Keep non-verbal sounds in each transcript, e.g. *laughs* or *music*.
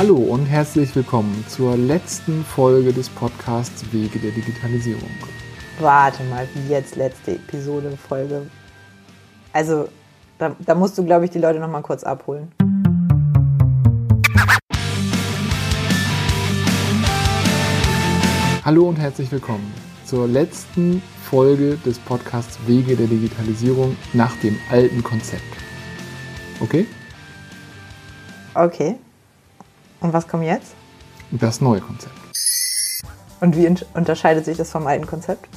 Hallo und herzlich willkommen zur letzten Folge des Podcasts Wege der Digitalisierung. Warte mal, wie jetzt letzte Episode, Folge. Also, da, da musst du, glaube ich, die Leute noch mal kurz abholen. Hallo und herzlich willkommen zur letzten Folge des Podcasts Wege der Digitalisierung nach dem alten Konzept. Okay? Okay. Und was kommt jetzt? Das neue Konzept. Und wie unterscheidet sich das vom alten Konzept?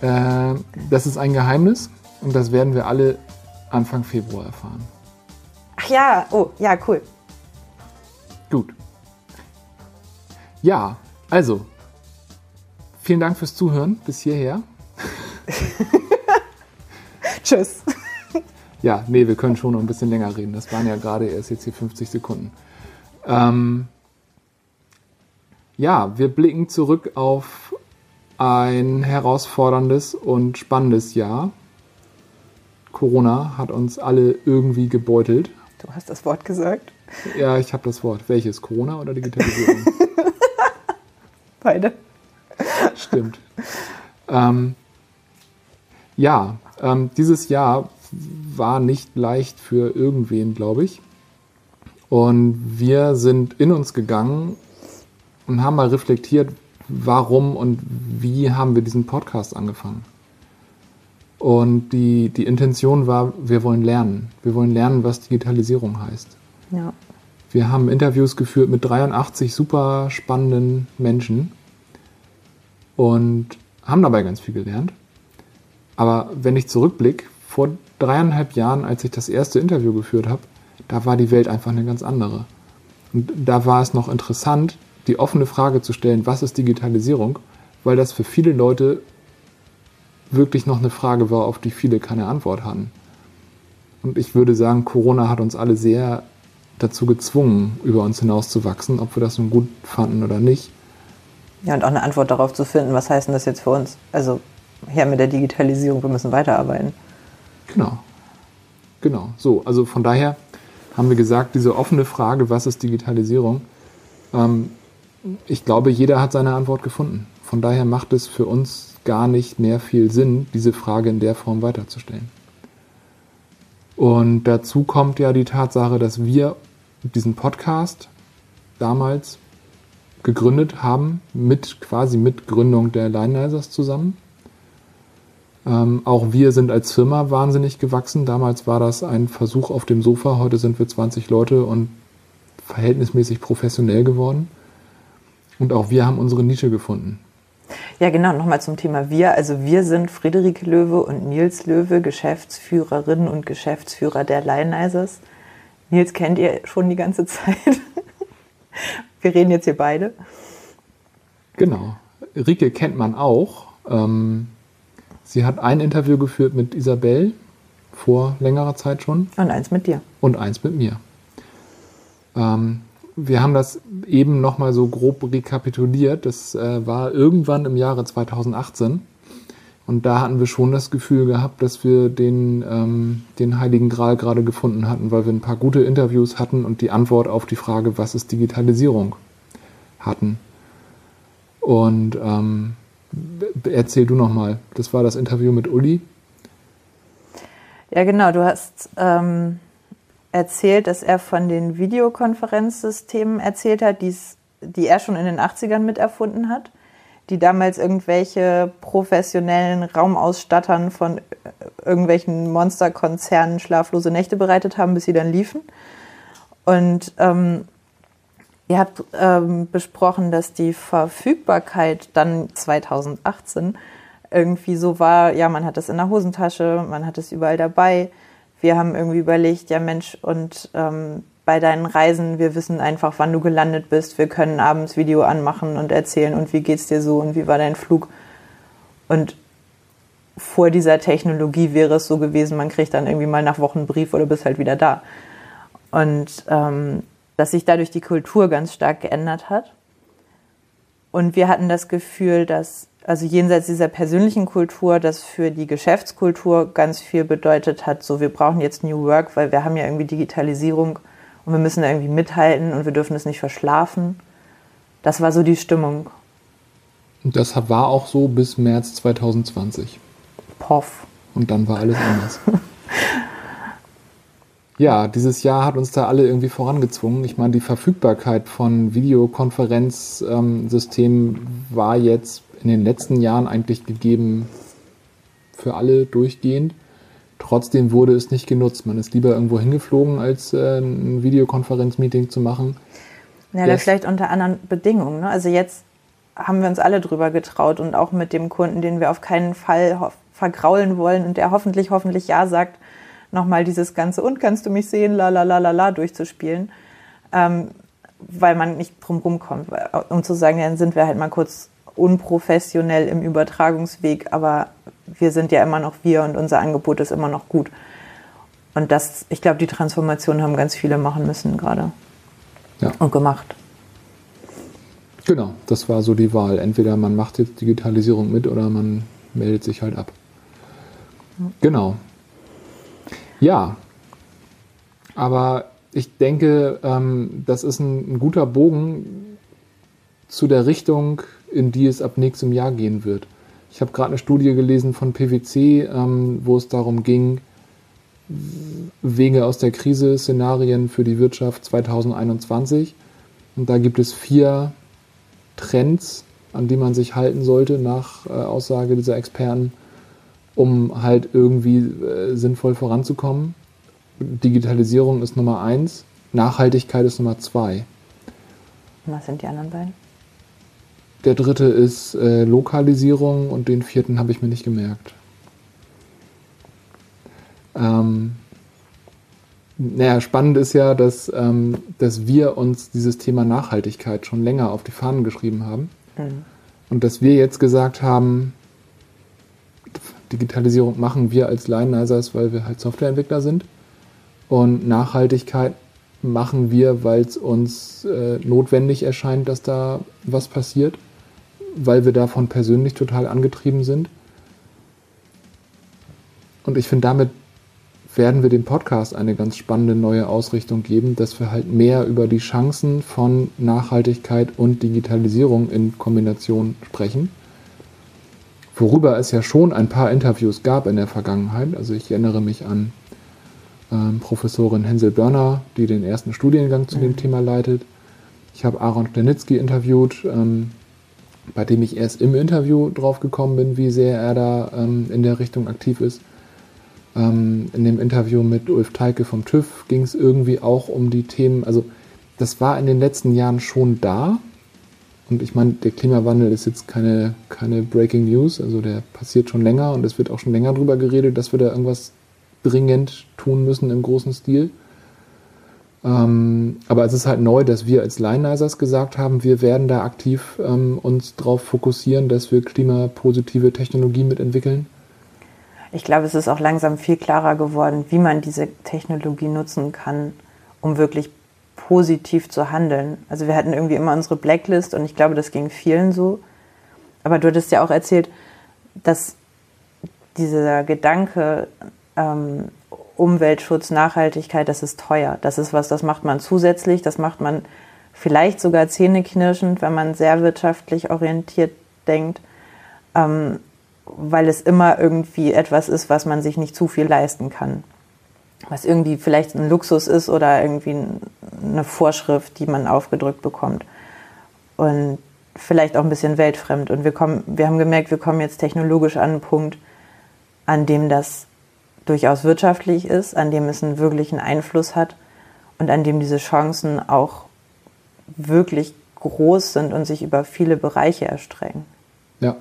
Äh, das ist ein Geheimnis und das werden wir alle Anfang Februar erfahren. Ach ja, oh, ja, cool. Gut. Ja, also, vielen Dank fürs Zuhören bis hierher. *laughs* Tschüss. Ja, nee, wir können schon noch ein bisschen länger reden. Das waren ja gerade erst jetzt hier 50 Sekunden. Ähm, ja, wir blicken zurück auf ein herausforderndes und spannendes Jahr. Corona hat uns alle irgendwie gebeutelt. Du hast das Wort gesagt. Ja, ich habe das Wort. Welches? Corona oder Digitalisierung? *laughs* Beide. Stimmt. Ähm, ja, ähm, dieses Jahr war nicht leicht für irgendwen, glaube ich. Und wir sind in uns gegangen und haben mal reflektiert, warum und wie haben wir diesen Podcast angefangen. Und die, die Intention war, wir wollen lernen. Wir wollen lernen, was Digitalisierung heißt. Ja. Wir haben Interviews geführt mit 83 super spannenden Menschen und haben dabei ganz viel gelernt. Aber wenn ich zurückblicke, vor dreieinhalb Jahren, als ich das erste Interview geführt habe, da war die Welt einfach eine ganz andere. Und da war es noch interessant, die offene Frage zu stellen, was ist Digitalisierung, weil das für viele Leute wirklich noch eine Frage war, auf die viele keine Antwort hatten. Und ich würde sagen, Corona hat uns alle sehr dazu gezwungen, über uns hinauszuwachsen, ob wir das nun gut fanden oder nicht. Ja, und auch eine Antwort darauf zu finden, was heißt denn das jetzt für uns? Also her mit der Digitalisierung, wir müssen weiterarbeiten. Genau. Genau. So, also von daher haben wir gesagt, diese offene Frage, was ist Digitalisierung? Ähm, ich glaube, jeder hat seine Antwort gefunden. Von daher macht es für uns gar nicht mehr viel Sinn, diese Frage in der Form weiterzustellen. Und dazu kommt ja die Tatsache, dass wir diesen Podcast damals gegründet haben, mit quasi mit Gründung der Lineizers zusammen. Ähm, auch wir sind als Firma wahnsinnig gewachsen. Damals war das ein Versuch auf dem Sofa. Heute sind wir 20 Leute und verhältnismäßig professionell geworden. Und auch wir haben unsere Nische gefunden. Ja, genau. Nochmal zum Thema wir. Also wir sind Friederike Löwe und Nils Löwe, Geschäftsführerinnen und Geschäftsführer der Lionizers. Nils kennt ihr schon die ganze *laughs* Zeit. Wir reden jetzt hier beide. Genau. Rike kennt man auch. Ähm, Sie hat ein Interview geführt mit Isabel vor längerer Zeit schon. Und eins mit dir. Und eins mit mir. Ähm, wir haben das eben nochmal so grob rekapituliert. Das äh, war irgendwann im Jahre 2018. Und da hatten wir schon das Gefühl gehabt, dass wir den, ähm, den Heiligen Gral gerade gefunden hatten, weil wir ein paar gute Interviews hatten und die Antwort auf die Frage, was ist Digitalisierung, hatten. Und ähm, Erzähl du nochmal. Das war das Interview mit Uli. Ja, genau. Du hast ähm, erzählt, dass er von den Videokonferenzsystemen erzählt hat, die er schon in den 80ern miterfunden hat, die damals irgendwelche professionellen Raumausstattern von irgendwelchen Monsterkonzernen schlaflose Nächte bereitet haben, bis sie dann liefen. Und ähm, Ihr habt ähm, besprochen, dass die Verfügbarkeit dann 2018 irgendwie so war, ja, man hat das in der Hosentasche, man hat es überall dabei. Wir haben irgendwie überlegt, ja Mensch, und ähm, bei deinen Reisen, wir wissen einfach, wann du gelandet bist, wir können abends Video anmachen und erzählen und wie geht's dir so und wie war dein Flug. Und vor dieser Technologie wäre es so gewesen, man kriegt dann irgendwie mal nach Wochen einen Brief oder bist halt wieder da. Und ähm, dass sich dadurch die Kultur ganz stark geändert hat. Und wir hatten das Gefühl, dass, also jenseits dieser persönlichen Kultur, das für die Geschäftskultur ganz viel bedeutet hat, so wir brauchen jetzt New Work, weil wir haben ja irgendwie Digitalisierung und wir müssen da irgendwie mithalten und wir dürfen es nicht verschlafen. Das war so die Stimmung. Und das war auch so bis März 2020. Poff. Und dann war alles anders. *laughs* ja, dieses Jahr hat uns da alle irgendwie vorangezwungen. Ich meine, die Verfügbarkeit von Videokonferenzsystemen war jetzt in den letzten Jahren eigentlich gegeben für alle durchgehend. Trotzdem wurde es nicht genutzt. Man ist lieber irgendwo hingeflogen, als äh, ein Videokonferenzmeeting zu machen. Ja, das vielleicht unter anderen Bedingungen. Ne? Also jetzt haben wir uns alle drüber getraut und auch mit dem Kunden, den wir auf keinen Fall vergraulen wollen und der hoffentlich, hoffentlich Ja sagt, nochmal dieses Ganze und kannst du mich sehen, la la la la la durchzuspielen, ähm, weil man nicht drum rumkommt, um zu sagen, dann sind wir halt mal kurz unprofessionell im Übertragungsweg, aber wir sind ja immer noch wir und unser Angebot ist immer noch gut. Und das, ich glaube, die Transformation haben ganz viele machen müssen gerade. Ja. Und gemacht. Genau, das war so die Wahl. Entweder man macht jetzt Digitalisierung mit oder man meldet sich halt ab. Genau. Ja. Aber ich denke, ähm, das ist ein, ein guter Bogen zu der Richtung, in die es ab nächstem Jahr gehen wird. Ich habe gerade eine Studie gelesen von PwC, ähm, wo es darum ging, Wege aus der Krise, Szenarien für die Wirtschaft 2021. Und da gibt es vier Trends, an die man sich halten sollte, nach äh, Aussage dieser Experten, um halt irgendwie äh, sinnvoll voranzukommen. Digitalisierung ist Nummer eins, Nachhaltigkeit ist Nummer zwei. Was sind die anderen beiden? Der dritte ist äh, Lokalisierung und den vierten habe ich mir nicht gemerkt. Ähm, naja, spannend ist ja, dass, ähm, dass wir uns dieses Thema Nachhaltigkeit schon länger auf die Fahnen geschrieben haben. Mhm. Und dass wir jetzt gesagt haben, Digitalisierung machen wir als Lionizers, weil wir halt Softwareentwickler sind. Und Nachhaltigkeit machen wir, weil es uns äh, notwendig erscheint, dass da was passiert weil wir davon persönlich total angetrieben sind. Und ich finde, damit werden wir dem Podcast eine ganz spannende neue Ausrichtung geben, dass wir halt mehr über die Chancen von Nachhaltigkeit und Digitalisierung in Kombination sprechen. Worüber es ja schon ein paar Interviews gab in der Vergangenheit. Also ich erinnere mich an ähm, Professorin Hensel Börner, die den ersten Studiengang zu mhm. dem Thema leitet. Ich habe Aaron Stanitzky interviewt, ähm, bei dem ich erst im Interview drauf gekommen bin, wie sehr er da ähm, in der Richtung aktiv ist. Ähm, in dem Interview mit Ulf Teike vom TÜV ging es irgendwie auch um die Themen, also das war in den letzten Jahren schon da. Und ich meine, der Klimawandel ist jetzt keine, keine Breaking News, also der passiert schon länger und es wird auch schon länger darüber geredet, dass wir da irgendwas dringend tun müssen im großen Stil. Ähm, aber es ist halt neu, dass wir als Lionizers gesagt haben, wir werden da aktiv ähm, uns darauf fokussieren, dass wir klimapositive Technologien mitentwickeln. Ich glaube, es ist auch langsam viel klarer geworden, wie man diese Technologie nutzen kann, um wirklich positiv zu handeln. Also wir hatten irgendwie immer unsere Blacklist und ich glaube, das ging vielen so. Aber du hattest ja auch erzählt, dass dieser Gedanke, ähm, Umweltschutz, Nachhaltigkeit, das ist teuer. Das ist was, das macht man zusätzlich, das macht man vielleicht sogar zähneknirschend, wenn man sehr wirtschaftlich orientiert denkt, ähm, weil es immer irgendwie etwas ist, was man sich nicht zu viel leisten kann. Was irgendwie vielleicht ein Luxus ist oder irgendwie eine Vorschrift, die man aufgedrückt bekommt. Und vielleicht auch ein bisschen weltfremd. Und wir, kommen, wir haben gemerkt, wir kommen jetzt technologisch an einen Punkt, an dem das durchaus wirtschaftlich ist, an dem es einen wirklichen Einfluss hat und an dem diese Chancen auch wirklich groß sind und sich über viele Bereiche erstrecken. Ja,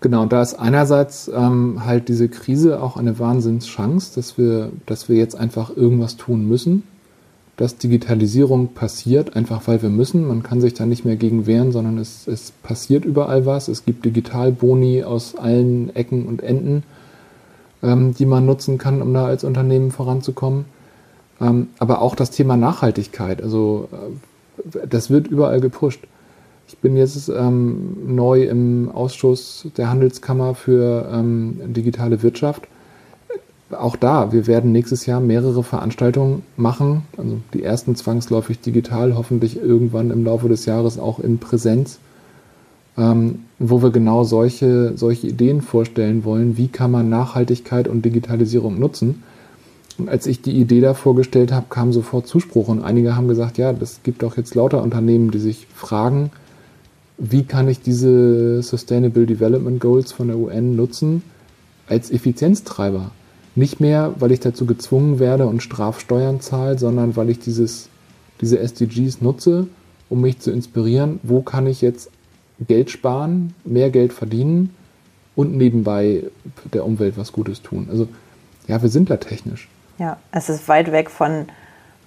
genau. Da ist einerseits ähm, halt diese Krise auch eine Wahnsinnschance, dass wir, dass wir jetzt einfach irgendwas tun müssen, dass Digitalisierung passiert, einfach weil wir müssen. Man kann sich da nicht mehr gegen wehren, sondern es, es passiert überall was. Es gibt Digitalboni aus allen Ecken und Enden ähm, die man nutzen kann, um da als Unternehmen voranzukommen. Ähm, aber auch das Thema Nachhaltigkeit, also äh, das wird überall gepusht. Ich bin jetzt ähm, neu im Ausschuss der Handelskammer für ähm, digitale Wirtschaft. auch da, wir werden nächstes Jahr mehrere Veranstaltungen machen. Also die ersten zwangsläufig digital, hoffentlich irgendwann im Laufe des Jahres auch in Präsenz, ähm, wo wir genau solche, solche Ideen vorstellen wollen. Wie kann man Nachhaltigkeit und Digitalisierung nutzen? Und als ich die Idee da vorgestellt habe, kam sofort Zuspruch und einige haben gesagt, ja, das gibt auch jetzt lauter Unternehmen, die sich fragen, wie kann ich diese Sustainable Development Goals von der UN nutzen als Effizienztreiber? Nicht mehr, weil ich dazu gezwungen werde und Strafsteuern zahle, sondern weil ich dieses, diese SDGs nutze, um mich zu inspirieren, wo kann ich jetzt Geld sparen, mehr Geld verdienen und nebenbei der Umwelt was Gutes tun. Also ja, wir sind da technisch. Ja, es ist weit weg von,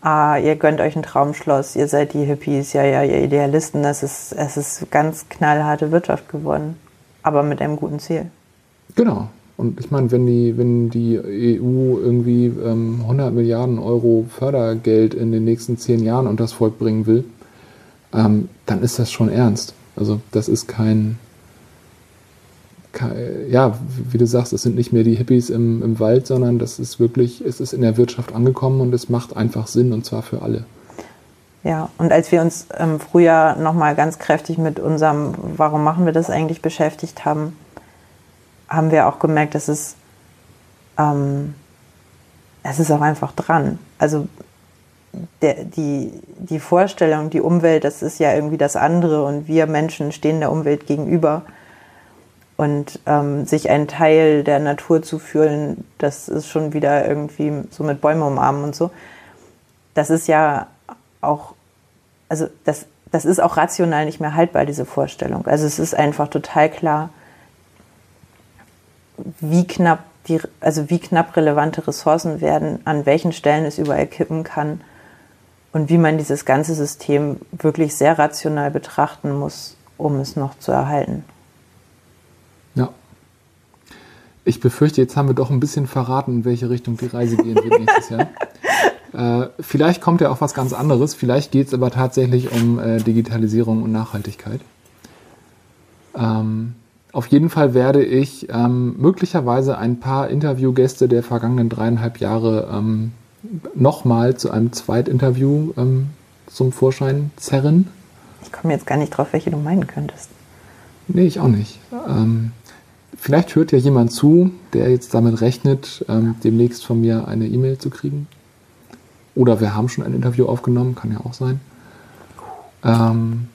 ah, ihr gönnt euch ein Traumschloss, ihr seid die Hippies, ja, ja, ihr Idealisten. Es ist, es ist ganz knallharte Wirtschaft geworden, aber mit einem guten Ziel. Genau, und ich meine, wenn die, wenn die EU irgendwie ähm, 100 Milliarden Euro Fördergeld in den nächsten zehn Jahren unter das Volk bringen will, ähm, dann ist das schon ernst. Also das ist kein, kein, ja, wie du sagst, es sind nicht mehr die Hippies im, im Wald, sondern das ist wirklich, es ist in der Wirtschaft angekommen und es macht einfach Sinn und zwar für alle. Ja, und als wir uns im Frühjahr nochmal ganz kräftig mit unserem, warum machen wir das eigentlich beschäftigt haben, haben wir auch gemerkt, dass es, ähm, es ist auch einfach dran. Also der, die, die Vorstellung, die Umwelt, das ist ja irgendwie das andere und wir Menschen stehen der Umwelt gegenüber. Und ähm, sich einen Teil der Natur zu fühlen, das ist schon wieder irgendwie so mit Bäume umarmen und so. Das ist ja auch, also das, das ist auch rational nicht mehr haltbar, diese Vorstellung. Also es ist einfach total klar, wie knapp die, also wie knapp relevante Ressourcen werden, an welchen Stellen es überall kippen kann und wie man dieses ganze System wirklich sehr rational betrachten muss, um es noch zu erhalten. Ja. Ich befürchte, jetzt haben wir doch ein bisschen verraten, in welche Richtung die Reise gehen wird nächstes Jahr. *laughs* Äh, vielleicht kommt ja auch was ganz anderes. Vielleicht geht es aber tatsächlich um äh, Digitalisierung und Nachhaltigkeit. Ähm, auf jeden Fall werde ich ähm, möglicherweise ein paar Interviewgäste der vergangenen dreieinhalb Jahre ähm, nochmal zu einem Zweitinterview ähm, zum Vorschein zerren. Ich komme jetzt gar nicht drauf, welche du meinen könntest. Nee, ich auch nicht. Ähm, vielleicht hört ja jemand zu, der jetzt damit rechnet, ähm, demnächst von mir eine E-Mail zu kriegen. Oder wir haben schon ein Interview aufgenommen, kann ja auch sein. Ähm,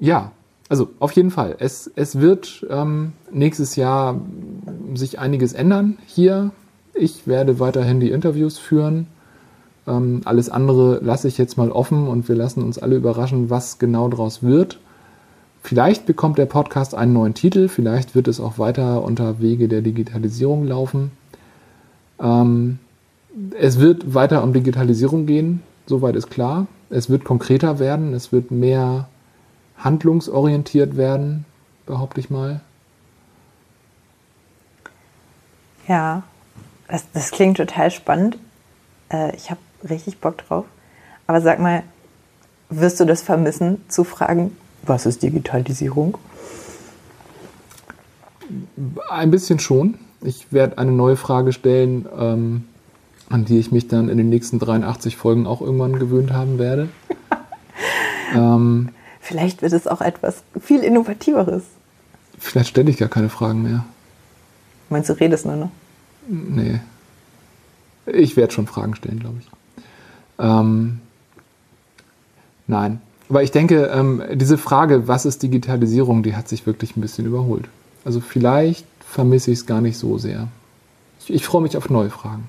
ja, also auf jeden Fall. Es, es wird ähm, nächstes Jahr sich einiges ändern hier. Ich werde weiterhin die Interviews führen. Ähm, alles andere lasse ich jetzt mal offen und wir lassen uns alle überraschen, was genau daraus wird. Vielleicht bekommt der Podcast einen neuen Titel, vielleicht wird es auch weiter unter Wege der Digitalisierung laufen. Ähm, es wird weiter um Digitalisierung gehen, soweit ist klar. Es wird konkreter werden, es wird mehr handlungsorientiert werden, behaupte ich mal. Ja, das, das klingt total spannend. Äh, ich habe richtig Bock drauf. Aber sag mal, wirst du das vermissen, zu fragen, was ist Digitalisierung? Ein bisschen schon. Ich werde eine neue Frage stellen, ähm, an die ich mich dann in den nächsten 83 Folgen auch irgendwann gewöhnt haben werde. *laughs* ähm, Vielleicht wird es auch etwas viel Innovativeres. Vielleicht stelle ich gar keine Fragen mehr. Meinst du, redest nur noch? Nee. Ich werde schon Fragen stellen, glaube ich. Ähm, nein. Aber ich denke, ähm, diese Frage, was ist Digitalisierung, die hat sich wirklich ein bisschen überholt. Also vielleicht vermisse ich es gar nicht so sehr. Ich, ich freue mich auf neue Fragen.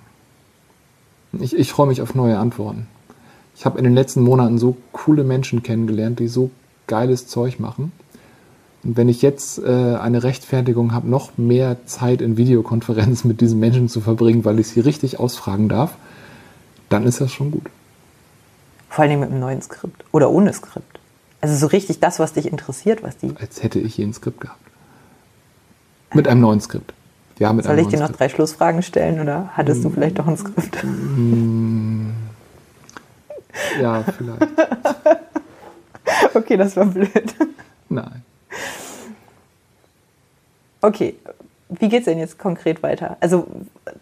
Ich, ich freue mich auf neue Antworten. Ich habe in den letzten Monaten so coole Menschen kennengelernt, die so geiles Zeug machen. Und wenn ich jetzt äh, eine Rechtfertigung habe, noch mehr Zeit in Videokonferenz *laughs* mit diesen Menschen zu verbringen, weil ich sie richtig ausfragen darf, dann ist das schon gut. Vor allem mit einem neuen Skript oder ohne Skript. Also so richtig das, was dich interessiert, was die. Als hätte ich hier ein Skript gehabt. Mit einem neuen Skript. Ja, mit Soll ich dir noch Skript. drei Schlussfragen stellen oder hattest mm, du vielleicht doch ein Skript? Mm, ja, vielleicht. *laughs* Okay, das war blöd. Nein. Okay, wie geht es denn jetzt konkret weiter? Also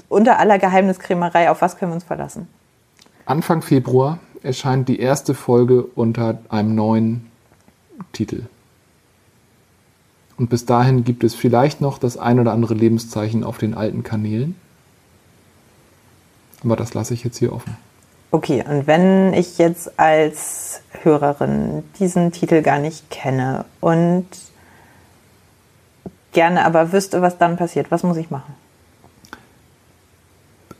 unter aller Geheimniskrämerei, auf was können wir uns verlassen? Anfang Februar erscheint die erste Folge unter einem neuen Titel. Und bis dahin gibt es vielleicht noch das ein oder andere Lebenszeichen auf den alten Kanälen. Aber das lasse ich jetzt hier offen. Okay, und wenn ich jetzt als Hörerin diesen Titel gar nicht kenne und gerne aber wüsste, was dann passiert, was muss ich machen?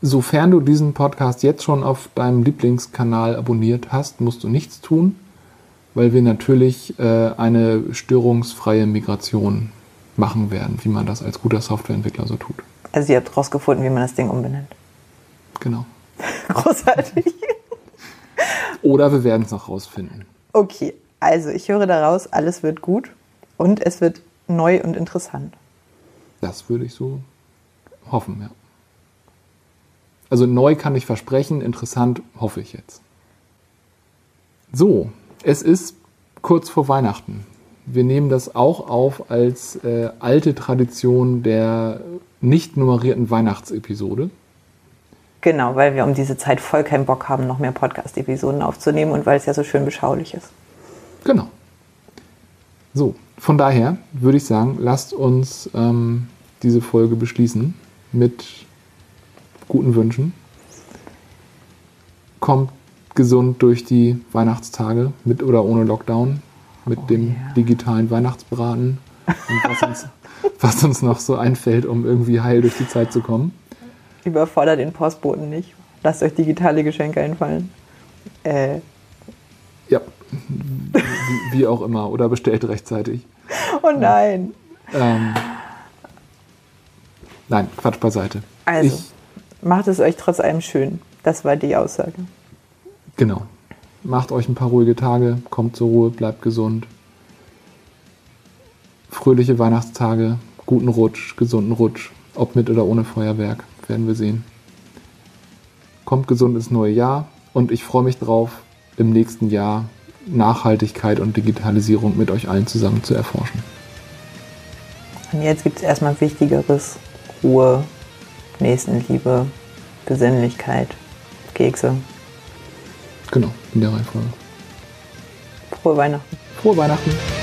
Sofern du diesen Podcast jetzt schon auf deinem Lieblingskanal abonniert hast, musst du nichts tun, weil wir natürlich äh, eine störungsfreie Migration machen werden, wie man das als guter Softwareentwickler so tut. Also ihr habt rausgefunden, wie man das Ding umbenennt. Genau. *laughs* Großartig. Oder wir werden es noch rausfinden. Okay, also ich höre daraus, alles wird gut und es wird neu und interessant. Das würde ich so hoffen, ja. Also neu kann ich versprechen, interessant hoffe ich jetzt. So, es ist kurz vor Weihnachten. Wir nehmen das auch auf als äh, alte Tradition der nicht nummerierten Weihnachtsepisode. Genau, weil wir um diese Zeit voll keinen Bock haben, noch mehr Podcast-Episoden aufzunehmen und weil es ja so schön beschaulich ist. Genau. So, von daher würde ich sagen, lasst uns ähm, diese Folge beschließen mit guten Wünschen. Kommt gesund durch die Weihnachtstage mit oder ohne Lockdown, mit oh, dem yeah. digitalen Weihnachtsbraten und was uns, *laughs* was uns noch so einfällt, um irgendwie heil durch die Zeit zu kommen. Überfordert den Postboten nicht. Lasst euch digitale Geschenke einfallen. Äh. Ja, wie, wie, auch immer. Oder bestellt rechtzeitig. *laughs* Oh nein. Ähm, nein, Quatsch beiseite. Also, ich, macht es euch trotz allem schön. Das war die Aussage. Genau. Macht euch ein paar ruhige Tage, kommt zur Ruhe, bleibt gesund. Fröhliche Weihnachtstage, guten Rutsch, gesunden Rutsch, ob mit oder ohne Feuerwerk werden wir sehen. Kommt gesund ins neue Jahr und ich freue mich drauf, im nächsten Jahr Nachhaltigkeit und Digitalisierung mit euch allen zusammen zu erforschen. Und jetzt gibt es erstmal Wichtigeres. Ruhe, Nächstenliebe, Besinnlichkeit, Kekse. Genau, in der Reihenfolge. Frohe Weihnachten. Frohe Weihnachten.